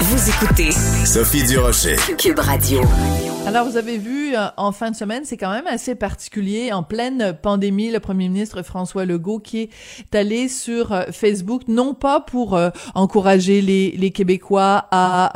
Vous écoutez Sophie Durocher. Cube Radio. Alors, vous avez vu, euh, en fin de semaine, c'est quand même assez particulier. En pleine pandémie, le premier ministre François Legault qui est allé sur euh, Facebook, non pas pour euh, encourager les, les, Québécois à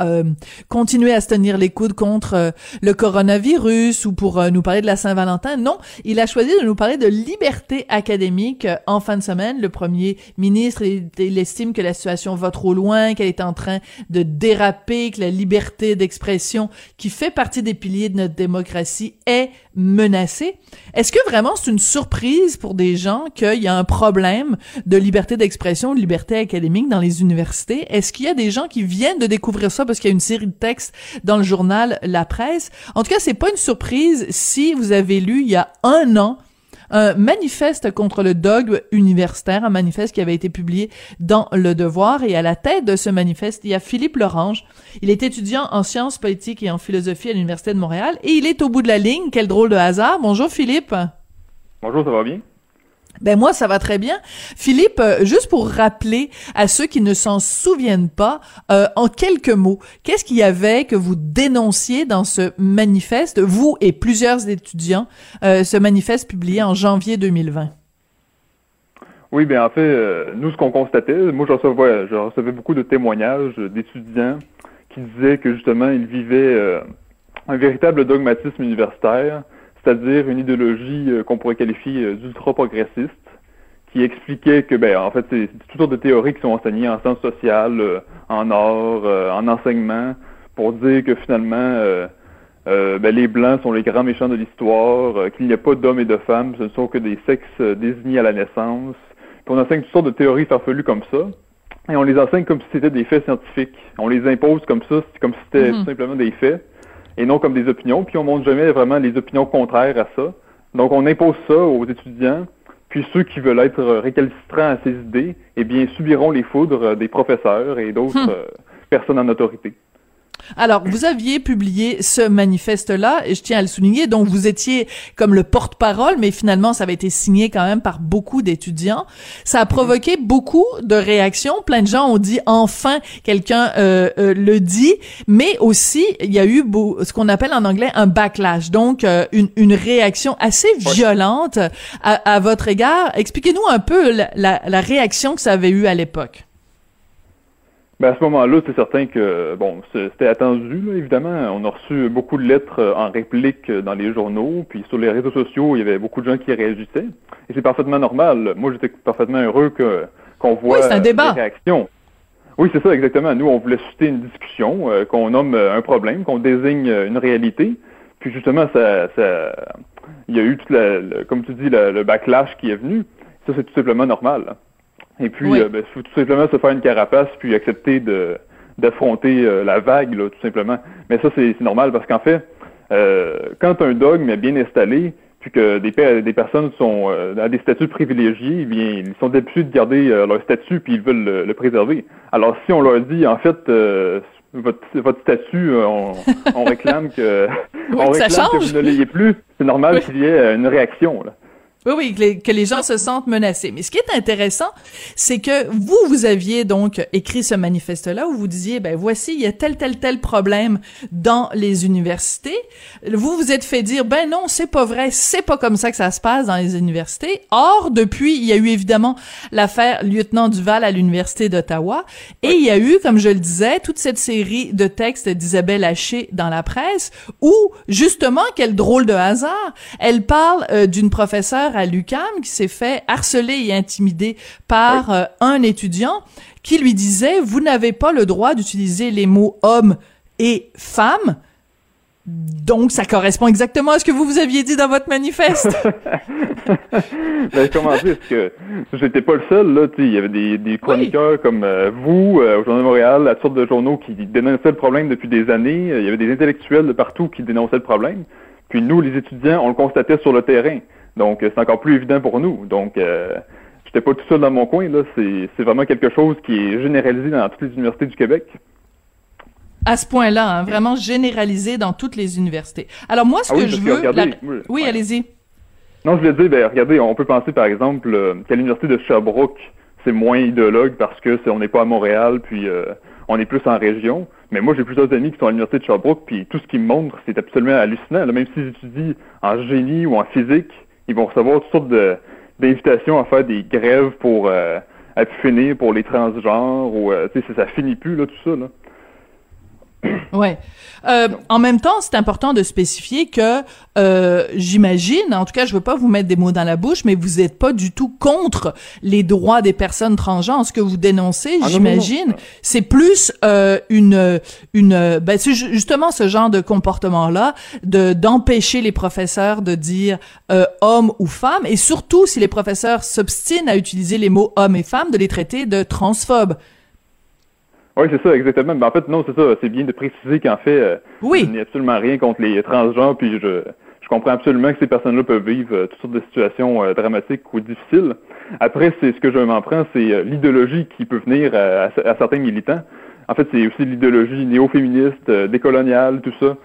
continuer à se tenir les coudes contre le coronavirus ou pour nous parler de la Saint-Valentin. Non, il a choisi de nous parler de liberté académique en fin de semaine. Le premier ministre, il, il estime que la situation va trop loin, qu'elle est en train de que la liberté d'expression, qui fait partie des piliers de notre démocratie est menacée. Est-ce que vraiment c'est une surprise pour des gens qu'il y a un problème de liberté d'expression, de liberté académique dans les universités? Est-ce qu'il y a des gens qui viennent de découvrir ça parce qu'il y a une série de textes dans le journal La Presse? En tout cas, c'est pas une surprise si vous avez lu il y a un an un manifeste contre le dogme universitaire, un manifeste qui avait été publié dans Le Devoir. Et à la tête de ce manifeste, il y a Philippe Lorange. Il est étudiant en sciences politiques et en philosophie à l'Université de Montréal. Et il est au bout de la ligne. Quel drôle de hasard. Bonjour Philippe. Bonjour, ça va bien? Ben moi, ça va très bien. Philippe, euh, juste pour rappeler à ceux qui ne s'en souviennent pas, euh, en quelques mots, qu'est-ce qu'il y avait que vous dénonciez dans ce manifeste, vous et plusieurs étudiants, euh, ce manifeste publié en janvier 2020? Oui, bien en fait, nous, ce qu'on constatait, moi, je recevais, je recevais beaucoup de témoignages d'étudiants qui disaient que justement, ils vivaient un véritable dogmatisme universitaire, c'est-à-dire une idéologie euh, qu'on pourrait qualifier euh, d'ultra-progressiste, qui expliquait que, ben, en fait, c'est toutes sortes de théories qui sont enseignées en sciences sociales, euh, en art, en enseignement, pour dire que finalement, ben, les Blancs sont les grands méchants de l'histoire, qu'il n'y a pas d'hommes et de femmes, ce ne sont que des sexes désignés à la naissance. Puis on enseigne toutes sortes de théories farfelues comme ça, et on les enseigne comme si c'était des faits scientifiques. On les impose comme ça, comme si c'était mm-hmm. simplement des faits et non comme des opinions, puis on montre jamais vraiment les opinions contraires à ça. Donc on impose ça aux étudiants, puis ceux qui veulent être récalcitrants à ces idées, eh bien subiront les foudres des professeurs et d'autres hum. euh, personnes en autorité. Alors, vous aviez publié ce manifeste-là, et je tiens à le souligner, donc vous étiez comme le porte-parole, mais finalement, ça avait été signé quand même par beaucoup d'étudiants. Ça a provoqué beaucoup de réactions. Plein de gens ont dit, enfin, quelqu'un euh, euh, le dit, mais aussi, il y a eu ce qu'on appelle en anglais un backlash, donc euh, une, une, réaction assez violente à, à votre égard. Expliquez-nous un peu la, la, la réaction que ça avait eu à l'époque. Ben à ce moment-là, c'est certain que bon, c'était attendu, évidemment. On a reçu beaucoup de lettres euh, en réplique euh, dans les journaux, puis sur les réseaux sociaux, il y avait beaucoup de gens qui réagissaient. Et c'est parfaitement normal. Moi, j'étais parfaitement heureux que qu'on voit oui, un débat. des réactions. Oui, c'est ça, exactement. Nous, on voulait susciter une discussion, euh, qu'on nomme un problème, qu'on désigne une réalité. Puis justement, ça, ça, il y a eu tout la, comme tu dis, le, backlash qui est venu. Ça, c'est tout simplement normal. Et puis, euh, ben, faut tout simplement se faire une carapace, puis accepter de d'affronter euh, la vague, là, tout simplement. Mais ça, c'est normal parce qu'en fait, euh, quand un dogme est bien installé, puis que des, des personnes sont à des statuts privilégiés, eh bien, ils sont habitués de garder leur statut, puis ils veulent le, préserver. Alors, si on leur dit, en fait, votre, votre statut, on, on réclame que, on réclame que vous ne l'ayez plus, c'est normal qu'il y ait une réaction. Là. Oui, oui, que les, gens se sentent menacés. Mais ce qui est intéressant, c'est que vous, vous aviez donc écrit ce manifeste-là où vous disiez, ben voici, il y a tel, tel, tel problème dans les universités. Vous vous êtes fait dire, ben non, c'est pas vrai, c'est pas comme ça que ça se passe dans les universités. Or, depuis, il y a eu évidemment l'affaire lieutenant Duval à l'université d'Ottawa, et il y a eu, comme je le disais, toute cette série de textes d'Isabelle Haché dans la presse où, justement, quel drôle de hasard, elle parle euh, d'une professeure à l'UCAM qui s'est fait harceler et intimider par euh, un étudiant qui lui disait vous n'avez pas le droit d'utiliser les mots homme et femme. Donc, ça correspond exactement à ce que vous vous aviez dit dans votre manifeste. ben, comment dire, que j'étais pas le seul, là, il y avait des, chroniqueurs comme euh, vous, euh, au Journal de Montréal, à sorte de journaux qui dénonçaient le problème depuis des années. Il y avait des intellectuels de partout qui dénonçaient le problème. Puis nous, les étudiants, on le constatait sur le terrain. Donc, euh, c'est encore plus évident pour nous. Donc, euh, j'étais pas tout seul dans mon coin. Là, c'est, vraiment quelque chose qui est généralisé dans toutes les universités du Québec. À ce point-là, hein, vraiment généralisé dans toutes les universités. Alors moi, ce ah que je veux, oui, allez-y. Non, je voulais dire, ben, regardez, on peut penser par exemple euh, qu'à l'université de Sherbrooke, c'est moins idéologue parce que on n'est pas à Montréal, puis on est plus en région. Mais moi, j'ai plusieurs amis qui sont à l'université de Sherbrooke, puis tout ce qu'ils me montrent, c'est absolument hallucinant. même s'ils étudient en génie ou en physique, ils vont recevoir toutes sortes d'invitations à faire des grèves pour euh, finir pour les transgenres ou euh, tu sais ça finit plus là tout ça là. Ouais. Euh, en même temps, c'est important de spécifier que euh, j'imagine, en tout cas, je veux pas vous mettre des mots dans la bouche, mais vous êtes pas du tout contre les droits des personnes transgenres. Ce que vous dénoncez, ah, j'imagine, c'est plus euh, une une ben, c'est justement ce genre de comportement là, de d'empêcher les professeurs de dire euh, homme ou femme, et surtout si les professeurs s'obstinent à utiliser les mots homme et femme, de les traiter de transphobes. Oui, c'est ça, exactement. Mais en fait, non, c'est ça. C'est bien de préciser qu'en fait, euh, oui. il n'y a absolument rien contre les transgenres, puis je, je comprends absolument que ces personnes-là peuvent vivre euh, toutes sortes de situations euh, dramatiques ou difficiles. Après, c'est ce que je m'en prends, c'est l'idéologie qui peut venir à, certains militants. En fait, c'est aussi l'idéologie néo-féministe, décoloniale, tout ça.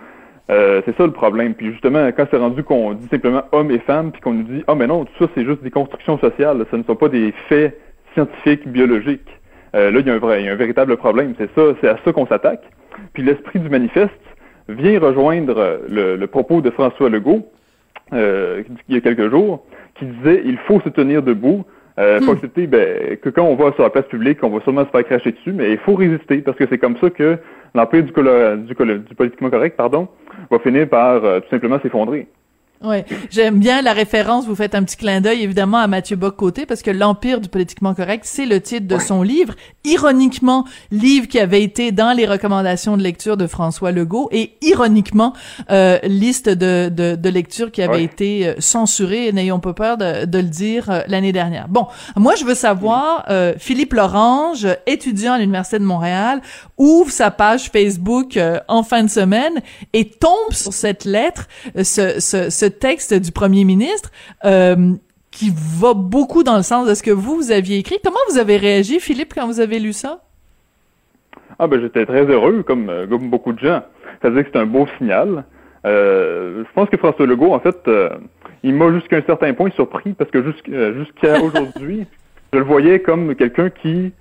c'est ça le problème. Puis justement, quand c'est rendu qu'on dit simplement hommes et femmes, puis qu'on nous dit ah mais non, tout ça c'est juste des constructions sociales, ce ne sont pas des faits scientifiques, biologiques. Euh, là, il y, a un vrai, il y a un véritable problème. C'est ça, c'est à ça qu'on s'attaque. Puis l'esprit du manifeste vient rejoindre le, propos de François Legault euh, il y a quelques jours, qui disait il faut se tenir debout. Euh, faut hmm. accepter ben, que quand on va sur la place publique, on va sûrement se faire cracher dessus, mais il faut résister parce que c'est comme ça que l'empire du, du, du, politiquement correct, pardon, va finir par euh, tout simplement s'effondrer. Ouais, j'aime bien la référence. Vous faites un petit clin d'œil évidemment à Mathieu Bock-Côté parce que l'empire du politiquement correct, c'est le titre de son livre. Ironiquement, livre qui avait été dans les recommandations de lecture de François Legault et ironiquement euh, liste de, de, de lecture qui avait été euh, censurée. N'ayons pas peur de, de le dire euh, l'année dernière. Bon, moi je veux savoir, euh, Philippe Lorange, étudiant à l'université de Montréal, ouvre sa page Facebook en fin de semaine et tombe sur cette lettre, ce, ce, ce texte du premier ministre euh, qui va beaucoup dans le sens de ce que vous, vous aviez écrit. Comment vous avez réagi, Philippe, quand vous avez lu ça? Ah ben j'étais très heureux, comme, euh, comme beaucoup de gens. Ça veut dire que c'est un beau signal. Euh, je pense que François Legault, en fait, il m'a jusqu'à un certain point surpris parce que jusqu'à aujourd'hui, je le voyais comme quelqu'un qui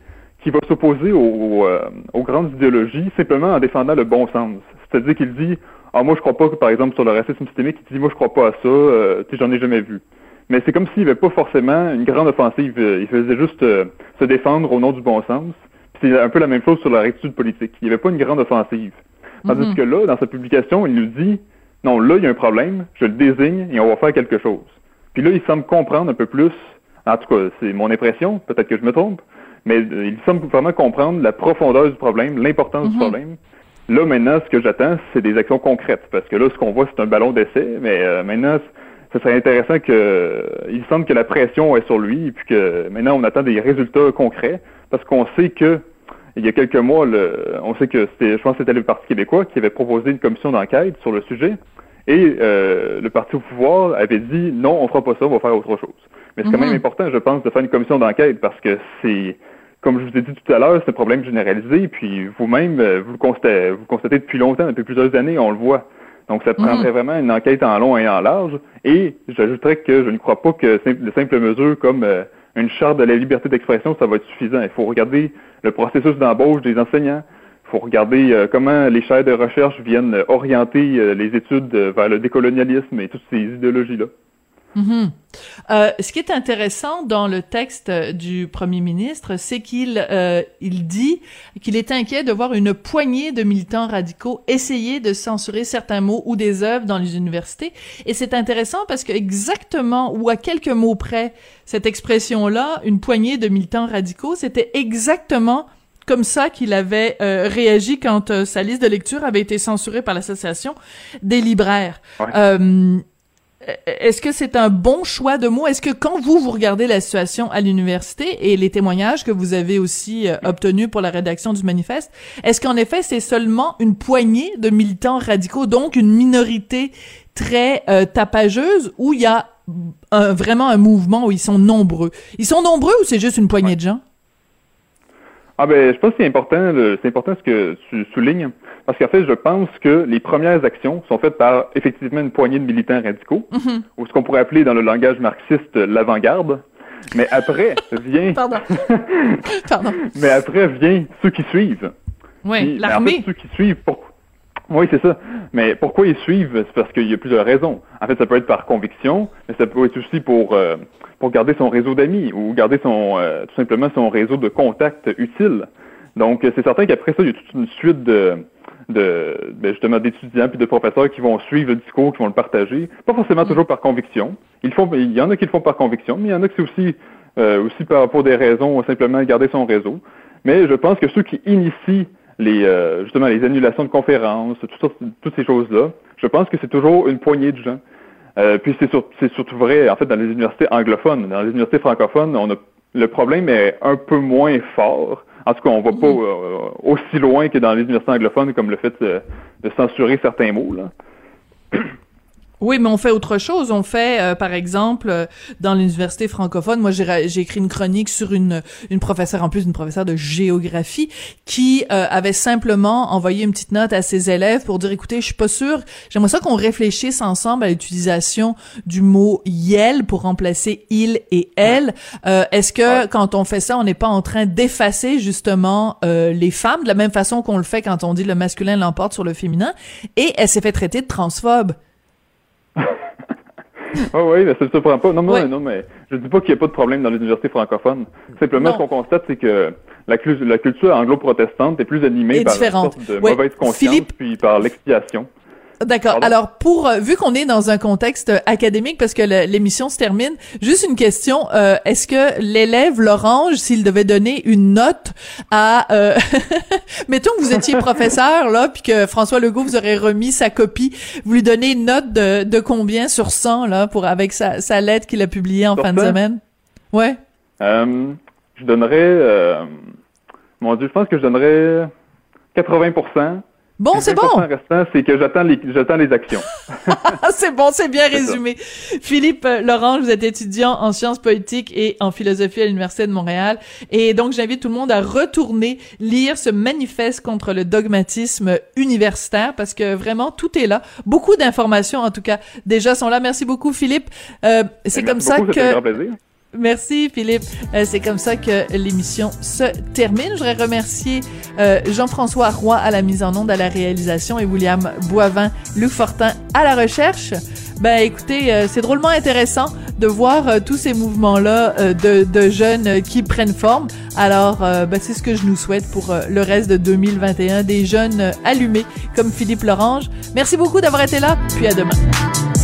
qui va s'opposer aux, aux, grandes idéologies simplement en défendant le bon sens. C'est-à-dire qu'il dit ah, moi, je crois pas que, par exemple, sur le racisme systémique, il dit, moi, je crois pas à ça, euh, tu sais, j'en ai jamais vu. Mais c'est comme s'il n'y avait pas forcément une grande offensive. Euh, il faisait juste euh, se défendre au nom du bon sens. C'est un peu la même chose sur la rectitude politique. Il n'y avait pas une grande offensive. Tandis mm-hmm. que là, dans sa publication, il nous dit, non, là, il y a un problème, je le désigne et on va faire quelque chose. Puis là, il semble comprendre un peu plus, en tout cas, c'est mon impression, peut-être que je me trompe, mais il semble vraiment comprendre la profondeur du problème, l'importance du mm-hmm. problème, Là, maintenant, ce que j'attends, c'est des actions concrètes. Parce que là, ce qu'on voit, c'est un ballon d'essai. Mais euh, maintenant, ce serait intéressant que. Il semble que la pression est sur lui, et puis que maintenant, on attend des résultats concrets. Parce qu'on sait que. Il y a quelques mois, le, on sait que c'était, je pense que c'était le Parti québécois qui avait proposé une commission d'enquête sur le sujet. Et euh, le parti au pouvoir avait dit non, on fera pas ça, on va faire autre chose. Mais c'est quand même mm-hmm. important, je pense, de faire une commission d'enquête parce que c'est comme je vous ai dit tout à l'heure, c'est un problème généralisé, puis vous-même, euh, vous le constatez, vous constatez depuis longtemps, depuis plusieurs années, on le voit. Donc, ça prendrait mhm. vraiment une enquête en long et en large. Et j'ajouterais que je ne crois pas que de simples mesures comme euh, une charte de la liberté d'expression, ça va être suffisant. Il faut regarder le processus d'embauche des enseignants. Il faut regarder euh, comment les chaires de recherche viennent orienter les études vers le décolonialisme et toutes ces idéologies-là. Euh, ce qui est intéressant dans le texte du premier ministre, c'est qu'il euh, il dit qu'il est inquiet de voir une poignée de militants radicaux essayer de censurer certains mots ou des œuvres dans les universités. Et c'est intéressant parce que exactement ou à quelques mots près, cette expression-là, une poignée de militants radicaux, c'était exactement comme ça qu'il avait euh, réagi quand euh, sa liste de lecture avait été censurée par l'association des libraires. Euh, est-ce que c'est un bon choix de mots? Est-ce que quand vous, vous regardez la situation à l'université et les témoignages que vous avez aussi euh, obtenus pour la rédaction du manifeste, est-ce qu'en effet, c'est seulement une poignée de militants radicaux, donc une minorité très euh, tapageuse, ou il y a vraiment un mouvement où ils sont nombreux? Ils sont nombreux ou c'est juste une poignée de gens? Ah ben, je pense que c'est important, c'est important ce que tu soulignes, parce qu'en fait, je pense que les premières actions sont faites par effectivement une poignée de militants radicaux, mhm. ou ce qu'on pourrait appeler dans le langage marxiste l'avant-garde. Mais après vient. Pardon. Pardon. Mais après vient ceux qui suivent. Oui, l'armée. En fait, ceux qui suivent, pourquoi? Oui, c'est ça. Mais pourquoi ils suivent? C'est parce qu'il y a plusieurs raisons. En fait, ça peut être par conviction, mais ça peut être aussi pour, euh, pour garder son réseau d'amis ou garder son euh, tout simplement son réseau de contacts utile. Donc, c'est certain qu'après ça, il y a toute une suite de, de ben justement d'étudiants puis de professeurs qui vont suivre le discours, qui vont le partager. Pas forcément mm. toujours par conviction. Ils font, il y en a qui le font par conviction, mais il y en a qui c'est aussi euh, aussi par, pour des raisons simplement garder son réseau. Mais je pense que ceux qui initient les euh, justement les annulations de conférences, tout toutes ces choses-là, je pense que c'est toujours une poignée de gens. Euh, puis c'est, c'est surtout vrai en fait dans les universités anglophones. Dans les universités francophones, on a le problème est un peu moins fort. En tout cas, on va pas mm. euh, aussi loin que dans les universités anglophones comme le fait de, de censurer certains mots. Là. Oui, mais on fait autre chose. On fait, euh, par exemple, euh, dans l'université francophone, moi j'ai écrit une chronique sur une une professeure, en plus une professeure de géographie, qui euh, avait simplement envoyé une petite note à ses élèves pour dire, écoutez, je suis pas sûre, j'aimerais ça qu'on réfléchisse ensemble à l'utilisation du mot yel pour remplacer il et elle. Est-ce que quand on fait ça, on n'est pas en train d'effacer justement les femmes de la même façon qu'on le fait quand on dit le masculin l'emporte sur le féminin Et elle s'est fait traiter de transphobe? Oh oui, mais ça ne surprend pas. Non, mais, non, mais je dis pas qu'il n'y a pas de problème dans les universités francophones. Simplement, ce qu'on constate, c'est que la, la culture anglo-protestante est plus animée par une sorte de mauvaise conscience puis par l'expiation. D'accord. Alors pour euh, vu qu'on est dans un contexte euh, académique parce que l'émission se termine, juste une question euh, est-ce que l'élève Lorange s'il devait donner une note à mettons que vous étiez professeur là puis que François Legault vous aurait remis sa copie, vous lui donnez une note de, de combien sur 100 là pour avec sa, sa lettre qu'il a publiée en fin de semaine? Ouais. je donnerais mon dieu, je pense que je donnerais 80 Bon, c'est bon. restant, c'est que j'attends les, j'attends les actions. c'est bon, c'est bien résumé. Philippe euh, Laurent, vous êtes étudiant en sciences politiques et en philosophie à l'Université de Montréal. Et donc, j'invite tout le monde à retourner lire ce manifeste contre le dogmatisme universitaire parce que vraiment, tout est là. Beaucoup d'informations, en tout cas, déjà sont là. Merci beaucoup, Philippe. Euh, c'est comme ça que... Merci Philippe. Euh, c'est comme ça que l'émission se termine. Je voudrais remercier euh, Jean-François Roy à la mise en onde, à la réalisation et William Boivin, Luc Fortin à la recherche. Ben écoutez, euh, c'est drôlement intéressant de voir tous ces mouvements-là de, de, jeunes qui prennent forme. Alors, ben, c'est ce que je nous souhaite pour le reste de 2021, des jeunes allumés comme Philippe Lorange. Merci beaucoup d'avoir été là, puis à demain.